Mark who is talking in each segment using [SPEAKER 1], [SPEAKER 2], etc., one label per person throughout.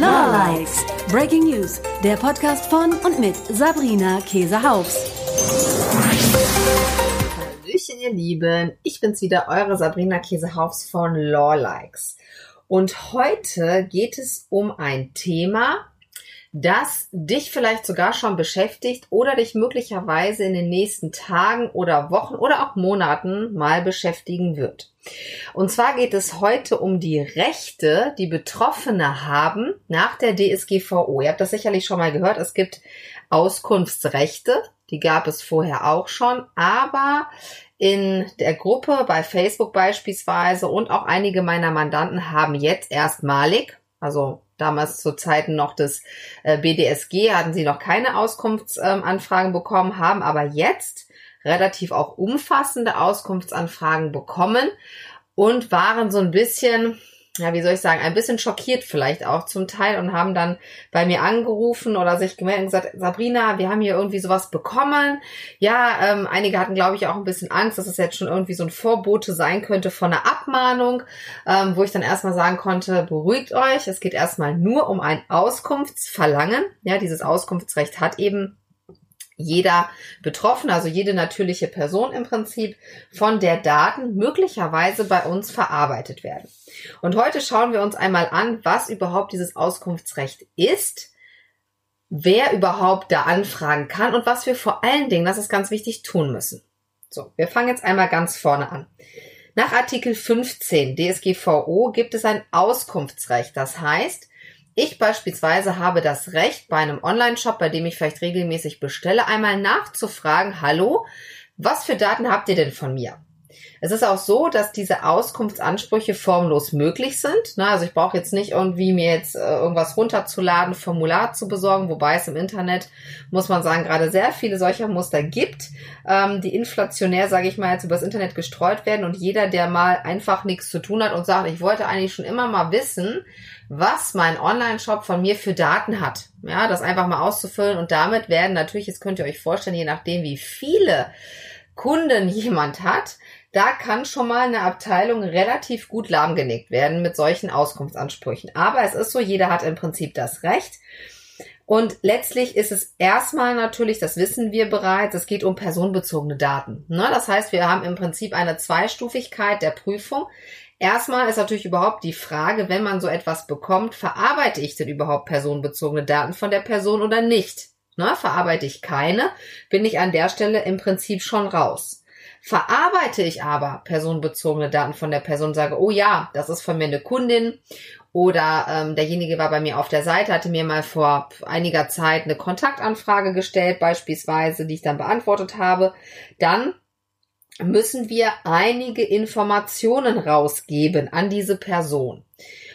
[SPEAKER 1] Lawlikes. Breaking News. Der Podcast von und mit Sabrina Käsehaus.
[SPEAKER 2] Hallöchen, ihr Lieben. Ich bin's wieder, eure Sabrina Käsehaus von Lawlikes. Und heute geht es um ein Thema, das dich vielleicht sogar schon beschäftigt oder dich möglicherweise in den nächsten Tagen oder Wochen oder auch Monaten mal beschäftigen wird. Und zwar geht es heute um die Rechte, die Betroffene haben nach der DSGVO. Ihr habt das sicherlich schon mal gehört. Es gibt Auskunftsrechte, die gab es vorher auch schon, aber in der Gruppe bei Facebook beispielsweise und auch einige meiner Mandanten haben jetzt erstmalig, also damals zu Zeiten noch des äh, BDSG hatten sie noch keine Auskunftsanfragen bekommen, haben aber jetzt relativ auch umfassende Auskunftsanfragen bekommen und waren so ein bisschen, ja, wie soll ich sagen, ein bisschen schockiert vielleicht auch zum Teil und haben dann bei mir angerufen oder sich gemeldet und gesagt, Sabrina, wir haben hier irgendwie sowas bekommen. Ja, ähm, einige hatten, glaube ich, auch ein bisschen Angst, dass es jetzt schon irgendwie so ein Vorbote sein könnte von einer Abmahnung, ähm, wo ich dann erstmal sagen konnte, beruhigt euch, es geht erstmal nur um ein Auskunftsverlangen. Ja, dieses Auskunftsrecht hat eben jeder Betroffene, also jede natürliche Person im Prinzip, von der Daten möglicherweise bei uns verarbeitet werden. Und heute schauen wir uns einmal an, was überhaupt dieses Auskunftsrecht ist, wer überhaupt da anfragen kann und was wir vor allen Dingen, das ist ganz wichtig, tun müssen. So, wir fangen jetzt einmal ganz vorne an. Nach Artikel 15 DSGVO gibt es ein Auskunftsrecht. Das heißt, ich beispielsweise habe das Recht, bei einem Online-Shop, bei dem ich vielleicht regelmäßig bestelle, einmal nachzufragen, hallo, was für Daten habt ihr denn von mir? Es ist auch so, dass diese Auskunftsansprüche formlos möglich sind. Also ich brauche jetzt nicht irgendwie mir jetzt äh, irgendwas runterzuladen, Formular zu besorgen, wobei es im Internet, muss man sagen, gerade sehr viele solcher Muster gibt, ähm, die inflationär, sage ich mal, jetzt übers Internet gestreut werden und jeder, der mal einfach nichts zu tun hat und sagt, ich wollte eigentlich schon immer mal wissen, was mein Online-Shop von mir für Daten hat. Ja, das einfach mal auszufüllen und damit werden natürlich, jetzt könnt ihr euch vorstellen, je nachdem, wie viele Kunden jemand hat, da kann schon mal eine Abteilung relativ gut lahmgelegt werden mit solchen Auskunftsansprüchen. Aber es ist so, jeder hat im Prinzip das Recht. Und letztlich ist es erstmal natürlich, das wissen wir bereits, es geht um personenbezogene Daten. Ne? Das heißt, wir haben im Prinzip eine Zweistufigkeit der Prüfung. Erstmal ist natürlich überhaupt die Frage, wenn man so etwas bekommt, verarbeite ich denn überhaupt personenbezogene Daten von der Person oder nicht? Ne? Verarbeite ich keine, bin ich an der Stelle im Prinzip schon raus. Verarbeite ich aber personenbezogene Daten von der Person, sage, oh ja, das ist von mir eine Kundin oder ähm, derjenige war bei mir auf der Seite, hatte mir mal vor einiger Zeit eine Kontaktanfrage gestellt, beispielsweise, die ich dann beantwortet habe, dann müssen wir einige Informationen rausgeben an diese Person.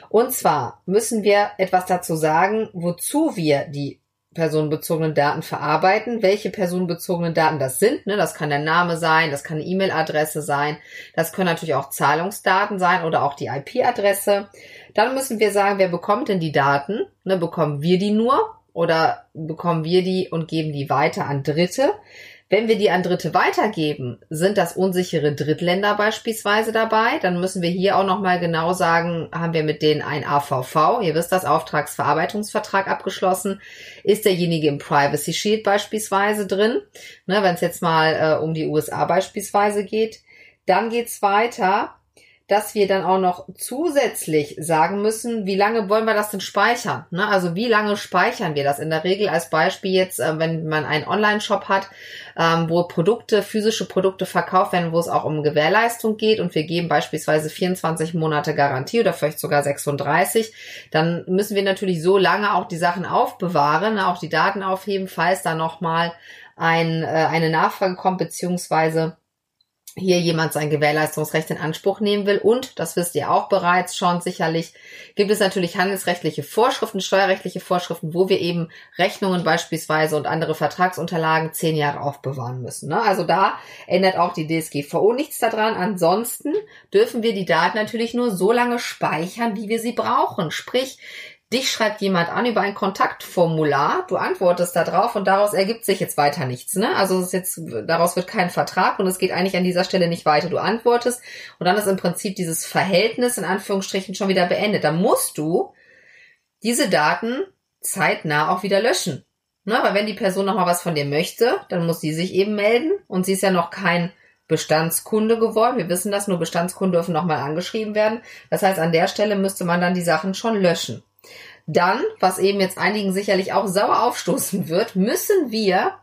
[SPEAKER 2] Und zwar müssen wir etwas dazu sagen, wozu wir die personenbezogenen Daten verarbeiten, welche personenbezogenen Daten das sind. Ne? Das kann der Name sein, das kann eine E-Mail-Adresse sein, das können natürlich auch Zahlungsdaten sein oder auch die IP-Adresse. Dann müssen wir sagen, wer bekommt denn die Daten? Ne? Bekommen wir die nur oder bekommen wir die und geben die weiter an Dritte? Wenn wir die an Dritte weitergeben, sind das unsichere Drittländer beispielsweise dabei. Dann müssen wir hier auch nochmal genau sagen, haben wir mit denen ein AVV, ihr wisst das, Auftragsverarbeitungsvertrag abgeschlossen. Ist derjenige im Privacy Shield beispielsweise drin? Ne, Wenn es jetzt mal äh, um die USA beispielsweise geht. Dann geht's weiter dass wir dann auch noch zusätzlich sagen müssen, wie lange wollen wir das denn speichern? Ne? Also wie lange speichern wir das? In der Regel als Beispiel jetzt, äh, wenn man einen Online-Shop hat, ähm, wo Produkte, physische Produkte verkauft werden, wo es auch um Gewährleistung geht und wir geben beispielsweise 24 Monate Garantie oder vielleicht sogar 36, dann müssen wir natürlich so lange auch die Sachen aufbewahren, ne? auch die Daten aufheben, falls da nochmal ein, äh, eine Nachfrage kommt, beziehungsweise hier jemand sein Gewährleistungsrecht in Anspruch nehmen will. Und, das wisst ihr auch bereits schon sicherlich, gibt es natürlich handelsrechtliche Vorschriften, steuerrechtliche Vorschriften, wo wir eben Rechnungen beispielsweise und andere Vertragsunterlagen zehn Jahre aufbewahren müssen. Ne? Also da ändert auch die DSGVO nichts daran. Ansonsten dürfen wir die Daten natürlich nur so lange speichern, wie wir sie brauchen. Sprich, Dich schreibt jemand an über ein Kontaktformular, du antwortest da drauf und daraus ergibt sich jetzt weiter nichts. Ne? Also es ist jetzt, daraus wird kein Vertrag und es geht eigentlich an dieser Stelle nicht weiter. Du antwortest und dann ist im Prinzip dieses Verhältnis in Anführungsstrichen schon wieder beendet. Da musst du diese Daten zeitnah auch wieder löschen. Ne, weil wenn die Person nochmal was von dir möchte, dann muss sie sich eben melden und sie ist ja noch kein Bestandskunde geworden. Wir wissen das, nur Bestandskunden dürfen nochmal angeschrieben werden. Das heißt, an der Stelle müsste man dann die Sachen schon löschen. Dann, was eben jetzt einigen sicherlich auch sauer aufstoßen wird, müssen wir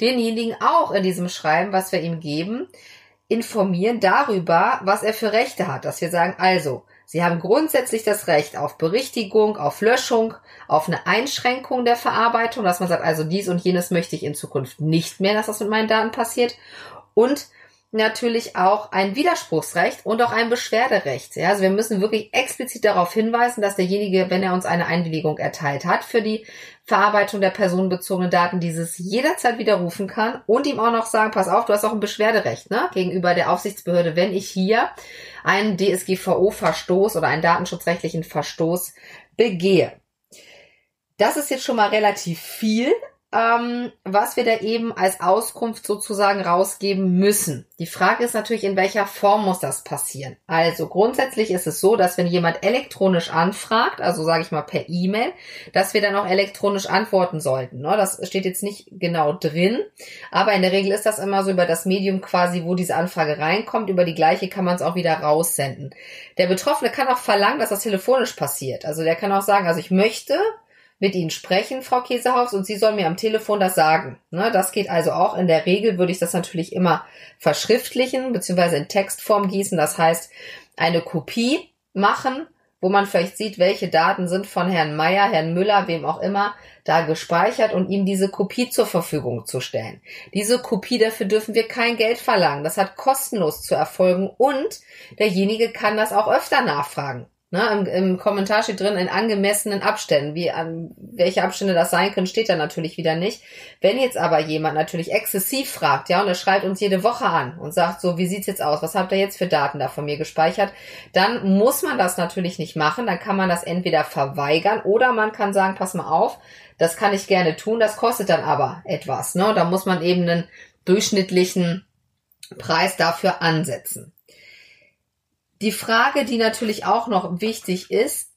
[SPEAKER 2] denjenigen auch in diesem Schreiben, was wir ihm geben, informieren darüber, was er für Rechte hat. Dass wir sagen, also, Sie haben grundsätzlich das Recht auf Berichtigung, auf Löschung, auf eine Einschränkung der Verarbeitung, dass man sagt, also dies und jenes möchte ich in Zukunft nicht mehr, dass das mit meinen Daten passiert. Und natürlich auch ein Widerspruchsrecht und auch ein Beschwerderecht. Ja, also wir müssen wirklich explizit darauf hinweisen, dass derjenige, wenn er uns eine Einwilligung erteilt hat für die Verarbeitung der personenbezogenen Daten, dieses jederzeit widerrufen kann und ihm auch noch sagen, pass auf, du hast auch ein Beschwerderecht ne, gegenüber der Aufsichtsbehörde, wenn ich hier einen DSGVO-Verstoß oder einen datenschutzrechtlichen Verstoß begehe. Das ist jetzt schon mal relativ viel, ähm, was wir da eben als Auskunft sozusagen rausgeben müssen. Die Frage ist natürlich, in welcher Form muss das passieren? Also grundsätzlich ist es so, dass wenn jemand elektronisch anfragt, also sage ich mal per E-Mail, dass wir dann auch elektronisch antworten sollten. Ne? Das steht jetzt nicht genau drin, aber in der Regel ist das immer so über das Medium quasi, wo diese Anfrage reinkommt. Über die gleiche kann man es auch wieder raussenden. Der Betroffene kann auch verlangen, dass das telefonisch passiert. Also der kann auch sagen, also ich möchte mit Ihnen sprechen, Frau Käsehaus, und Sie sollen mir am Telefon das sagen. Ne, das geht also auch. In der Regel würde ich das natürlich immer verschriftlichen, beziehungsweise in Textform gießen. Das heißt, eine Kopie machen, wo man vielleicht sieht, welche Daten sind von Herrn Meier, Herrn Müller, wem auch immer, da gespeichert und ihm diese Kopie zur Verfügung zu stellen. Diese Kopie, dafür dürfen wir kein Geld verlangen. Das hat kostenlos zu erfolgen und derjenige kann das auch öfter nachfragen. Ne, im, Im Kommentar steht drin, in angemessenen Abständen. Wie an welche Abstände das sein können, steht da natürlich wieder nicht. Wenn jetzt aber jemand natürlich exzessiv fragt, ja, und er schreibt uns jede Woche an und sagt so, wie sieht's jetzt aus? Was habt ihr jetzt für Daten da von mir gespeichert? Dann muss man das natürlich nicht machen. Dann kann man das entweder verweigern oder man kann sagen, pass mal auf, das kann ich gerne tun, das kostet dann aber etwas. Ne? Da muss man eben einen durchschnittlichen Preis dafür ansetzen. Die Frage, die natürlich auch noch wichtig ist,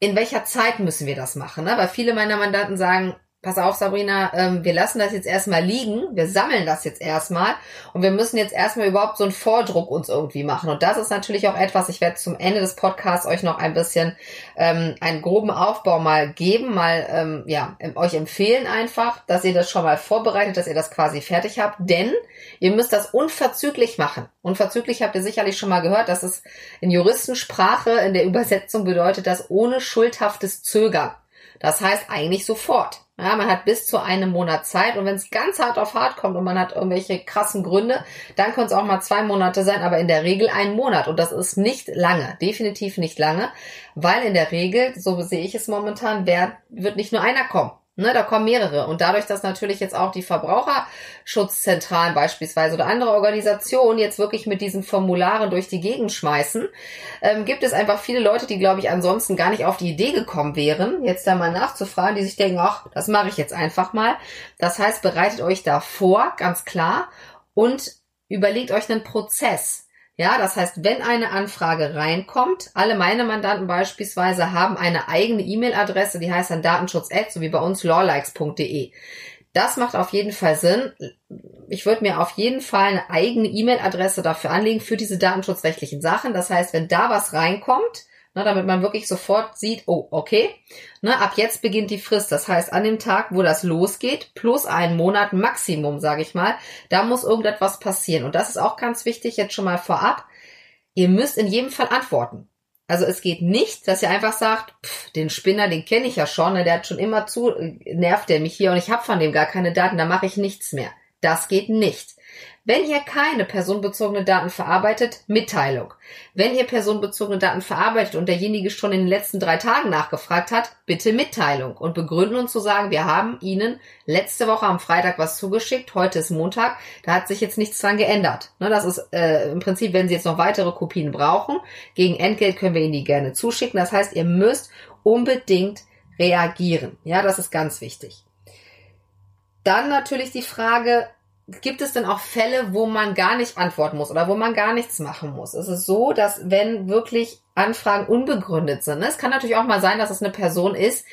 [SPEAKER 2] in welcher Zeit müssen wir das machen? Ne? Weil viele meiner Mandanten sagen, pass auf, Sabrina, ähm, wir lassen das jetzt erstmal liegen, wir sammeln das jetzt erstmal und wir müssen jetzt erstmal überhaupt so einen Vordruck uns irgendwie machen. Und das ist natürlich auch etwas, ich werde zum Ende des Podcasts euch noch ein bisschen ähm, einen groben Aufbau mal geben, mal ähm, ja, euch empfehlen einfach, dass ihr das schon mal vorbereitet, dass ihr das quasi fertig habt, denn ihr müsst das unverzüglich machen. Unverzüglich habt ihr sicherlich schon mal gehört, dass es in Juristensprache in der Übersetzung bedeutet, dass ohne schuldhaftes Zögern. Das heißt eigentlich sofort. Ja, man hat bis zu einem Monat Zeit und wenn es ganz hart auf hart kommt und man hat irgendwelche krassen Gründe, dann können es auch mal zwei Monate sein, aber in der Regel ein Monat und das ist nicht lange, definitiv nicht lange, weil in der Regel, so sehe ich es momentan, wer, wird nicht nur einer kommen. Ne, da kommen mehrere. Und dadurch, dass natürlich jetzt auch die Verbraucherschutzzentralen beispielsweise oder andere Organisationen jetzt wirklich mit diesen Formularen durch die Gegend schmeißen, ähm, gibt es einfach viele Leute, die, glaube ich, ansonsten gar nicht auf die Idee gekommen wären, jetzt da mal nachzufragen, die sich denken, ach, das mache ich jetzt einfach mal. Das heißt, bereitet euch da vor, ganz klar, und überlegt euch einen Prozess. Ja, das heißt, wenn eine Anfrage reinkommt, alle meine Mandanten beispielsweise haben eine eigene E-Mail-Adresse, die heißt dann datenschutz so wie bei uns lawlikes.de. Das macht auf jeden Fall Sinn. Ich würde mir auf jeden Fall eine eigene E-Mail-Adresse dafür anlegen für diese datenschutzrechtlichen Sachen. Das heißt, wenn da was reinkommt, ne, damit man wirklich sofort sieht, oh, okay, ne, ab jetzt beginnt die Frist. Das heißt, an dem Tag, wo das losgeht, plus einen Monat Maximum, sage ich mal, da muss irgendetwas passieren. Und das ist auch ganz wichtig, jetzt schon mal vorab. Ihr müsst in jedem Fall antworten. Also es geht nicht, dass ihr einfach sagt, pff, den Spinner, den kenne ich ja schon, ne, der hat schon immer zu, nervt der mich hier und ich habe von dem gar keine Daten, da mache ich nichts mehr. Das geht nicht. Wenn ihr keine personenbezogene Daten verarbeitet, Mitteilung. Wenn ihr personenbezogene Daten verarbeitet und derjenige schon in den letzten drei Tagen nachgefragt hat, bitte Mitteilung und begründen und zu sagen, wir haben Ihnen letzte Woche am Freitag was zugeschickt, heute ist Montag, da hat sich jetzt nichts dran geändert. Ne, das ist äh, im Prinzip, wenn Sie jetzt noch weitere Kopien brauchen, gegen Entgelt können wir Ihnen die gerne zuschicken. Das heißt, ihr müsst unbedingt reagieren. Ja, das ist ganz wichtig. Dann natürlich die Frage, gibt es denn auch Fälle, wo man gar nicht antworten muss oder wo man gar nichts machen muss? Es ist so, dass wenn wirklich Anfragen unbegründet sind. Ne? Es kann natürlich auch mal sein, dass es eine Person ist,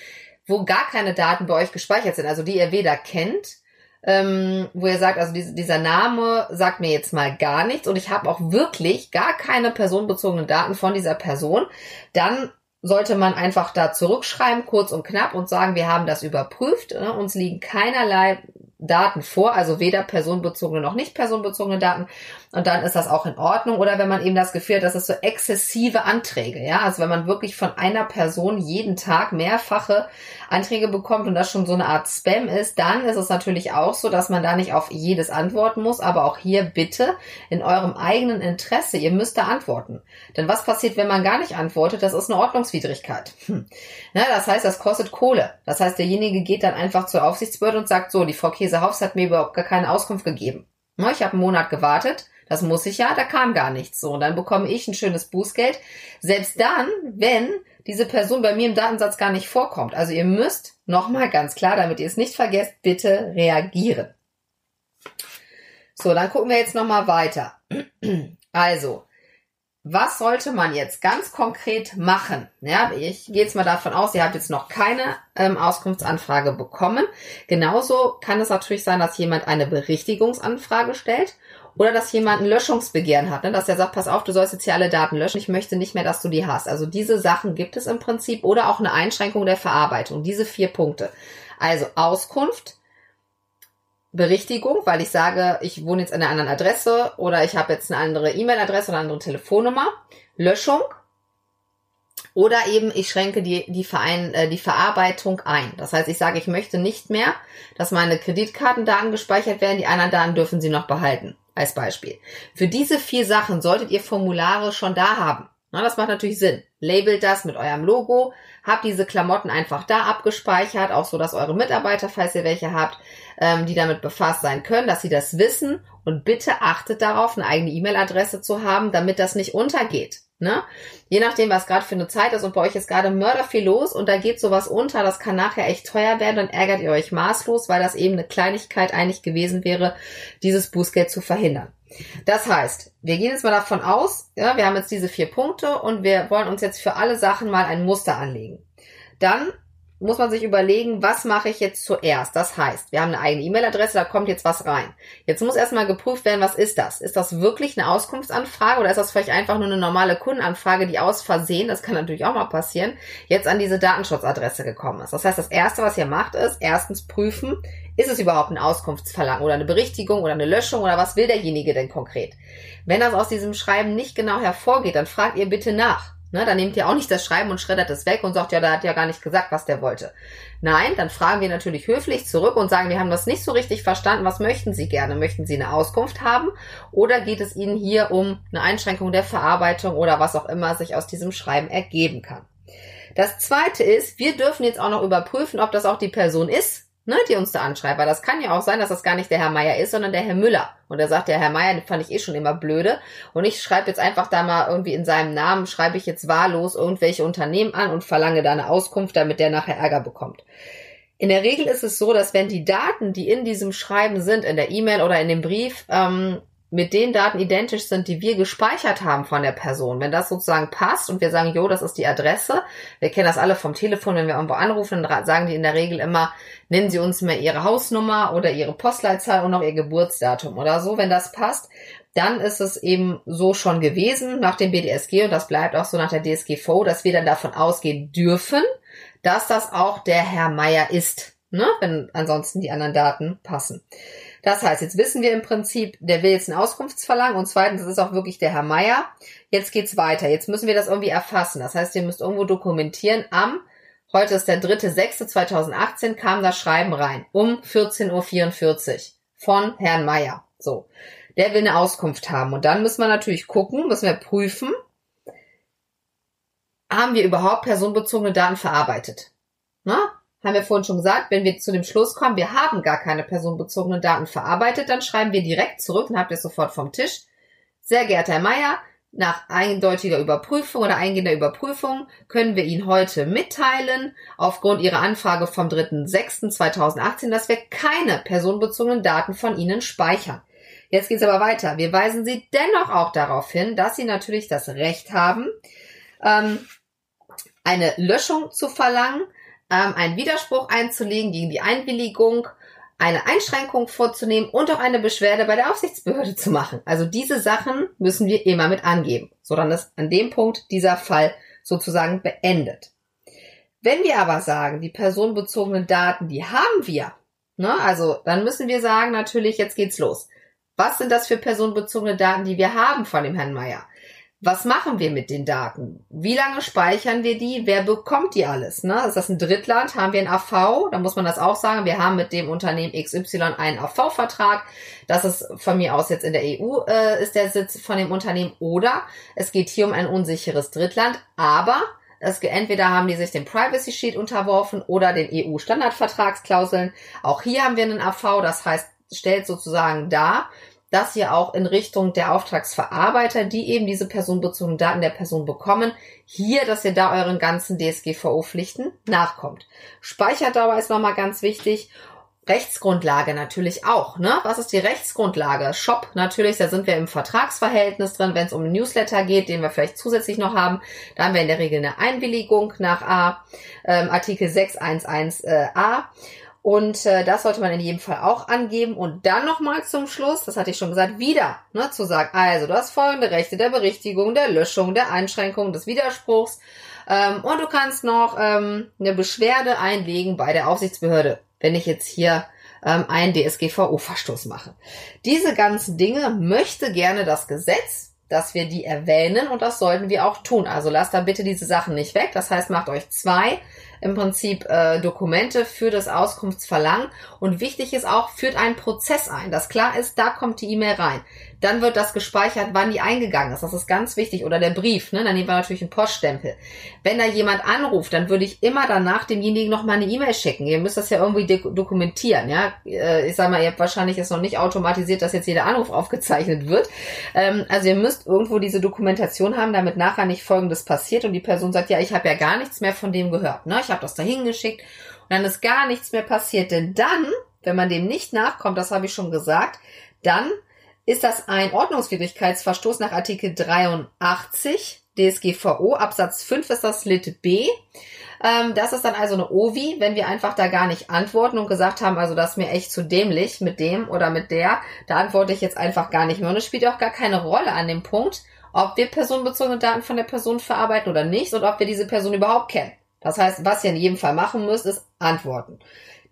[SPEAKER 2] wo gar keine Daten bei euch gespeichert sind, also die ihr weder kennt, ähm, wo ihr sagt, also diese, dieser Name sagt mir jetzt mal gar nichts und ich habe auch wirklich gar keine personenbezogenen Daten von dieser Person, dann sollte man einfach da zurückschreiben, kurz und knapp und sagen, wir haben das überprüft, ne? uns liegen keinerlei Daten vor, also weder personenbezogene noch nicht personenbezogene Daten. Und dann ist das auch in Ordnung. Oder wenn man eben das Gefühl hat, das ist so exzessive Anträge, ja, also wenn man wirklich von einer Person jeden Tag mehrfache Anträge bekommt und das schon so eine Art Spam ist, dann ist es natürlich auch so, dass man da nicht auf jedes antworten muss, aber auch hier bitte in eurem eigenen Interesse, ihr müsst da antworten. Denn was passiert, wenn man gar nicht antwortet? Das ist eine Ordnungswidrigkeit. Hm. Na, das heißt, das kostet Kohle. Das heißt, derjenige geht dann einfach zur Aufsichtsbehörde und sagt so, die Frau Käsehaus hat mir überhaupt gar keine Auskunft gegeben. Na, ich habe einen Monat gewartet, das muss ich ja, da kam gar nichts. So, und dann bekomme ich ein schönes Bußgeld. Selbst dann, wenn diese Person bei mir im Datensatz gar nicht vorkommt. Also ihr müsst nochmal ganz klar, damit ihr es nicht vergesst, bitte reagieren. So, dann gucken wir jetzt nochmal weiter. Also, was sollte man jetzt ganz konkret machen? Ja, ich gehe jetzt mal davon aus, ihr habt jetzt noch keine ähm, Auskunftsanfrage bekommen. Genauso kann es natürlich sein, dass jemand eine Berichtigungsanfrage stellt oder dass jemand ein Löschungsbegehren hat, ne? dass er sagt, pass auf, du sollst jetzt hier alle Daten löschen, ich möchte nicht mehr, dass du die hast. Also diese Sachen gibt es im Prinzip oder auch eine Einschränkung der Verarbeitung. Diese vier Punkte. Also Auskunft, Berichtigung, weil ich sage, ich wohne jetzt an einer anderen Adresse oder ich habe jetzt eine andere E-Mail-Adresse oder eine andere Telefonnummer. Löschung. Oder eben ich schränke die, die, Verein, äh, die Verarbeitung ein. Das heißt, ich sage, ich möchte nicht mehr, dass meine Kreditkartendaten gespeichert werden, die anderen Daten dürfen Sie noch behalten. Als Beispiel. Für diese vier Sachen solltet ihr Formulare schon da haben. Das macht natürlich Sinn. Labelt das mit eurem Logo, habt diese Klamotten einfach da abgespeichert, auch so, dass eure Mitarbeiter, falls ihr welche habt, ähm, die damit befasst sein können, dass sie das wissen und bitte achtet darauf, eine eigene E-Mail-Adresse zu haben, damit das nicht untergeht. Ne? Je nachdem, was gerade für eine Zeit ist und bei euch ist gerade Mörder viel los und da geht sowas unter, das kann nachher echt teuer werden, dann ärgert ihr euch maßlos, weil das eben eine Kleinigkeit eigentlich gewesen wäre, dieses Bußgeld zu verhindern. Das heißt, wir gehen jetzt mal davon aus, ja, wir haben jetzt diese vier Punkte und wir wollen uns jetzt für alle Sachen mal ein Muster anlegen. Dann muss man sich überlegen, was mache ich jetzt zuerst? Das heißt, wir haben eine eigene E-Mail-Adresse, da kommt jetzt was rein. Jetzt muss erstmal geprüft werden, was ist das? Ist das wirklich eine Auskunftsanfrage oder ist das vielleicht einfach nur eine normale Kundenanfrage, die aus Versehen, das kann natürlich auch mal passieren, jetzt an diese Datenschutzadresse gekommen ist? Das heißt, das erste, was ihr macht, ist erstens prüfen, ist es überhaupt ein Auskunftsverlangen oder eine Berichtigung oder eine Löschung oder was will derjenige denn konkret? Wenn das aus diesem Schreiben nicht genau hervorgeht, dann fragt ihr bitte nach. Ne, dann nehmt ihr auch nicht das Schreiben und schreddert es weg und sagt, ja, der hat ja gar nicht gesagt, was der wollte. Nein, dann fragen wir natürlich höflich zurück und sagen, wir haben das nicht so richtig verstanden. Was möchten Sie gerne? Möchten Sie eine Auskunft haben? Oder geht es Ihnen hier um eine Einschränkung der Verarbeitung oder was auch immer sich aus diesem Schreiben ergeben kann? Das zweite ist, wir dürfen jetzt auch noch überprüfen, ob das auch die Person ist, ne, die uns da anschreibt. Weil das kann ja auch sein, dass das gar nicht der Herr Meier ist, sondern der Herr Müller. Und er sagt, der Herr Meier, den fand ich eh schon immer blöde. Und ich schreibe jetzt einfach da mal irgendwie in seinem Namen, schreibe ich jetzt wahllos irgendwelche Unternehmen an und verlange da eine Auskunft, damit der nachher Ärger bekommt. In der Regel ist es so, dass wenn die Daten, die in diesem Schreiben sind, in der E-Mail oder in dem Brief, ähm, mit den Daten identisch sind, die wir gespeichert haben von der Person. Wenn das sozusagen passt und wir sagen, jo, das ist die Adresse, wir kennen das alle vom Telefon, wenn wir irgendwo anrufen, dann sagen die in der Regel immer, nennen Sie uns mal Ihre Hausnummer oder Ihre Postleitzahl und noch Ihr Geburtsdatum oder so. Wenn das passt, dann ist es eben so schon gewesen nach dem BDSG und das bleibt auch so nach der DSGVO, dass wir dann davon ausgehen dürfen, dass das auch der Herr Meier ist, ne? wenn ansonsten die anderen Daten passen. Das heißt, jetzt wissen wir im Prinzip, der will jetzt ein Auskunftsverlangen und zweitens, das ist auch wirklich der Herr Meier. Jetzt geht's weiter. Jetzt müssen wir das irgendwie erfassen. Das heißt, ihr müsst irgendwo dokumentieren. Am, heute ist der 3.6.2018, kam das Schreiben rein. Um 14.44 Uhr von Herrn Meier. So. Der will eine Auskunft haben. Und dann müssen wir natürlich gucken, müssen wir prüfen, haben wir überhaupt personenbezogene Daten verarbeitet? Na? Haben wir vorhin schon gesagt, wenn wir zu dem Schluss kommen, wir haben gar keine personenbezogenen Daten verarbeitet, dann schreiben wir direkt zurück, dann habt ihr sofort vom Tisch. Sehr geehrter Herr Meier, nach eindeutiger Überprüfung oder eingehender Überprüfung können wir Ihnen heute mitteilen, aufgrund Ihrer Anfrage vom 3.6.2018, dass wir keine personenbezogenen Daten von Ihnen speichern. Jetzt geht es aber weiter. Wir weisen Sie dennoch auch darauf hin, dass Sie natürlich das Recht haben, ähm, eine Löschung zu verlangen, ähm, einen Widerspruch einzulegen gegen die Einwilligung, eine Einschränkung vorzunehmen und auch eine Beschwerde bei der Aufsichtsbehörde zu machen. Also diese Sachen müssen wir immer mit angeben, so dann ist an dem Punkt dieser Fall sozusagen beendet. Wenn wir aber sagen, die personenbezogenen Daten, die haben wir, ne, also dann müssen wir sagen, natürlich, jetzt geht's los. Was sind das für personenbezogene Daten, die wir haben von dem Herrn Meier? Was machen wir mit den Daten? Wie lange speichern wir die? Wer bekommt die alles? Ne? Ist das ein Drittland? Haben wir ein AV? Da muss man das auch sagen. Wir haben mit dem Unternehmen XY einen AV-Vertrag. Das ist von mir aus jetzt in der EU äh, ist der Sitz von dem Unternehmen. Oder es geht hier um ein unsicheres Drittland. Aber es, entweder haben die sich dem Privacy Sheet unterworfen oder den EU-Standardvertragsklauseln. Auch hier haben wir einen AV. Das heißt, stellt sozusagen dar, dass ihr auch in Richtung der Auftragsverarbeiter, die eben diese personenbezogenen Daten der Person bekommen, hier, dass ihr da euren ganzen DSGVO-Pflichten nachkommt. Speicherdauer ist nochmal ganz wichtig. Rechtsgrundlage natürlich auch. Ne? Was ist die Rechtsgrundlage? Shop natürlich, da sind wir im Vertragsverhältnis drin, wenn es um Newsletter geht, den wir vielleicht zusätzlich noch haben. Da haben wir in der Regel eine Einwilligung nach A, ähm, Artikel 611a. Äh, und äh, das sollte man in jedem Fall auch angeben. Und dann nochmal zum Schluss, das hatte ich schon gesagt, wieder ne, zu sagen, also du hast folgende Rechte der Berichtigung, der Löschung, der Einschränkung, des Widerspruchs. Ähm, und du kannst noch ähm, eine Beschwerde einlegen bei der Aufsichtsbehörde, wenn ich jetzt hier ähm, einen DSGVO-Verstoß mache. Diese ganzen Dinge möchte gerne das Gesetz, dass wir die erwähnen und das sollten wir auch tun. Also lasst da bitte diese Sachen nicht weg. Das heißt, macht euch zwei im Prinzip äh, Dokumente für das Auskunftsverlangen. Und wichtig ist auch, führt einen Prozess ein, dass klar ist, da kommt die E-Mail rein. Dann wird das gespeichert, wann die eingegangen ist. Das ist ganz wichtig. Oder der Brief, ne? dann nehmen wir natürlich einen Poststempel. Wenn da jemand anruft, dann würde ich immer danach demjenigen noch mal eine E-Mail schicken. Ihr müsst das ja irgendwie dokumentieren. Ja, äh, Ich sag mal, ihr habt wahrscheinlich jetzt noch nicht automatisiert, dass jetzt jeder Anruf aufgezeichnet wird. Ähm, also ihr müsst irgendwo diese Dokumentation haben, damit nachher nicht Folgendes passiert und die Person sagt, ja, ich habe ja gar nichts mehr von dem gehört. Ne? Ich habe das dahin geschickt und dann ist gar nichts mehr passiert. Denn dann, wenn man dem nicht nachkommt, das habe ich schon gesagt, dann ist das ein Ordnungswidrigkeitsverstoß nach Artikel 83 DSGVO. Absatz 5 ist das Lit B. Ähm, das ist dann also eine OVI, wenn wir einfach da gar nicht antworten und gesagt haben, also das ist mir echt zu dämlich mit dem oder mit der, da antworte ich jetzt einfach gar nicht mehr. Und es spielt auch gar keine Rolle an dem Punkt, ob wir personenbezogene Daten von der Person verarbeiten oder nicht und ob wir diese Person überhaupt kennen. Das heißt, was ihr in jedem Fall machen müsst, ist antworten.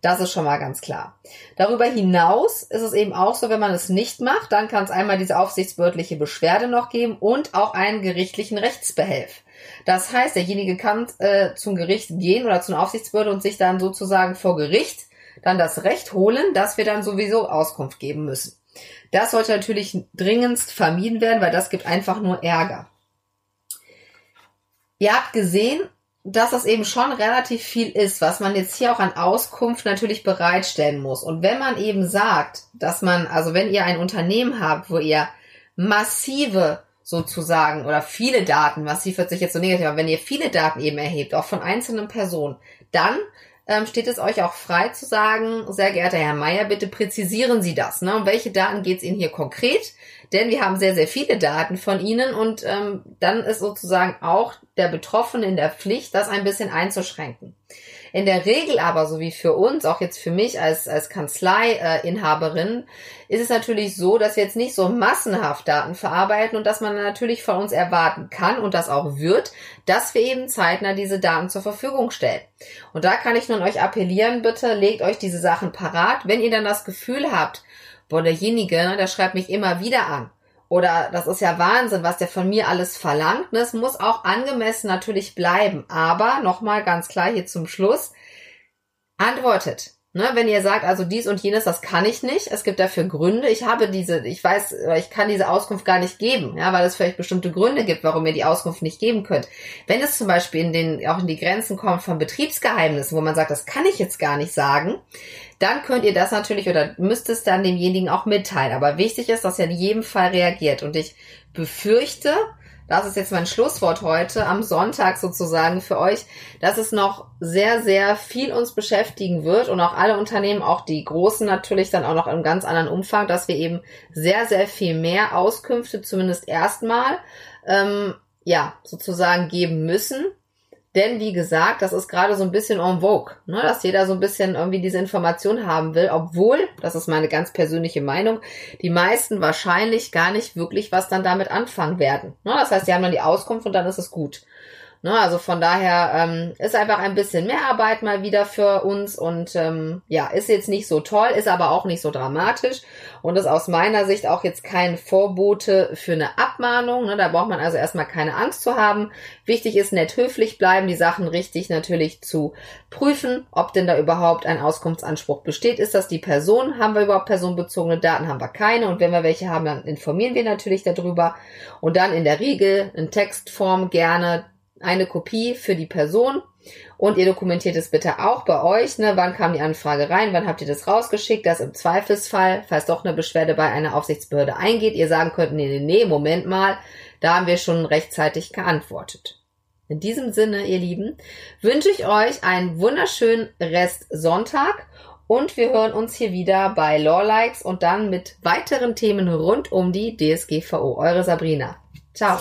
[SPEAKER 2] Das ist schon mal ganz klar. Darüber hinaus ist es eben auch so, wenn man es nicht macht, dann kann es einmal diese aufsichtsbehördliche Beschwerde noch geben und auch einen gerichtlichen Rechtsbehelf. Das heißt, derjenige kann äh, zum Gericht gehen oder zur Aufsichtsbehörde und sich dann sozusagen vor Gericht dann das Recht holen, dass wir dann sowieso Auskunft geben müssen. Das sollte natürlich dringendst vermieden werden, weil das gibt einfach nur Ärger. Ihr habt gesehen, dass das eben schon relativ viel ist, was man jetzt hier auch an Auskunft natürlich bereitstellen muss. Und wenn man eben sagt, dass man, also wenn ihr ein Unternehmen habt, wo ihr massive sozusagen oder viele Daten, massiv hört sich jetzt so negativ, aber wenn ihr viele Daten eben erhebt, auch von einzelnen Personen, dann ähm, steht es euch auch frei zu sagen, sehr geehrter Herr Meier, bitte präzisieren Sie das. Ne? Um welche Daten geht es Ihnen hier konkret? Denn wir haben sehr, sehr viele Daten von Ihnen und ähm, dann ist sozusagen auch der Betroffene in der Pflicht, das ein bisschen einzuschränken. In der Regel aber, so wie für uns, auch jetzt für mich als, als Kanzleiinhaberin, ist es natürlich so, dass wir jetzt nicht so massenhaft Daten verarbeiten und dass man natürlich von uns erwarten kann und das auch wird, dass wir eben zeitnah diese Daten zur Verfügung stellen. Und da kann ich nun euch appellieren, bitte legt euch diese Sachen parat. Wenn ihr dann das Gefühl habt, boah, derjenige, ne, der schreibt mich immer wieder an. Oder das ist ja Wahnsinn, was der von mir alles verlangt. Ne? Es muss auch angemessen natürlich bleiben. Aber nochmal ganz klar hier zum Schluss. Antwortet. Ne, wenn ihr sagt, also dies und jenes, das kann ich nicht, es gibt dafür Gründe. Ich habe diese, ich weiß, ich kann diese Auskunft gar nicht geben, ja, weil es vielleicht bestimmte Gründe gibt, warum ihr die Auskunft nicht geben könnt. Wenn es zum Beispiel in den, auch in die Grenzen kommt von Betriebsgeheimnissen, wo man sagt, das kann ich jetzt gar nicht sagen, dann könnt ihr das natürlich oder müsst es dann demjenigen auch mitteilen. Aber wichtig ist, dass er in jedem Fall reagiert. Und ich befürchte, das ist jetzt mein Schlusswort heute, am Sonntag sozusagen für euch, dass es noch sehr, sehr viel uns beschäftigen wird und auch alle Unternehmen, auch die großen natürlich dann auch noch im ganz anderen Umfang, dass wir eben sehr, sehr viel mehr Auskünfte, zumindest erstmal, ähm, ja, sozusagen geben müssen. Denn wie gesagt, das ist gerade so ein bisschen en vogue, ne, dass jeder so ein bisschen irgendwie diese Information haben will, obwohl, das ist meine ganz persönliche Meinung, die meisten wahrscheinlich gar nicht wirklich was dann damit anfangen werden. Ne, das heißt, die haben dann die Auskunft und dann ist es gut. Ne, also von daher ähm, ist einfach ein bisschen mehr Arbeit mal wieder für uns und ähm, ja, ist jetzt nicht so toll, ist aber auch nicht so dramatisch und ist aus meiner Sicht auch jetzt kein Vorbote für eine Abmahnung. Ne, da braucht man also erstmal keine Angst zu haben. Wichtig ist nett höflich bleiben, die Sachen richtig natürlich zu prüfen, ob denn da überhaupt ein Auskunftsanspruch besteht. Ist das die Person? Haben wir überhaupt personenbezogene Daten? Haben wir keine? Und wenn wir welche haben, dann informieren wir natürlich darüber. Und dann in der Regel in Textform gerne eine Kopie für die Person und ihr dokumentiert es bitte auch bei euch. Ne? Wann kam die Anfrage rein? Wann habt ihr das rausgeschickt? Dass im Zweifelsfall, falls doch eine Beschwerde bei einer Aufsichtsbehörde eingeht, ihr sagen könnt, nee, nee, nee, Moment mal, da haben wir schon rechtzeitig geantwortet. In diesem Sinne, ihr Lieben, wünsche ich euch einen wunderschönen Rest Sonntag und wir hören uns hier wieder bei Lawlikes und dann mit weiteren Themen rund um die DSGVO. Eure Sabrina. Ciao.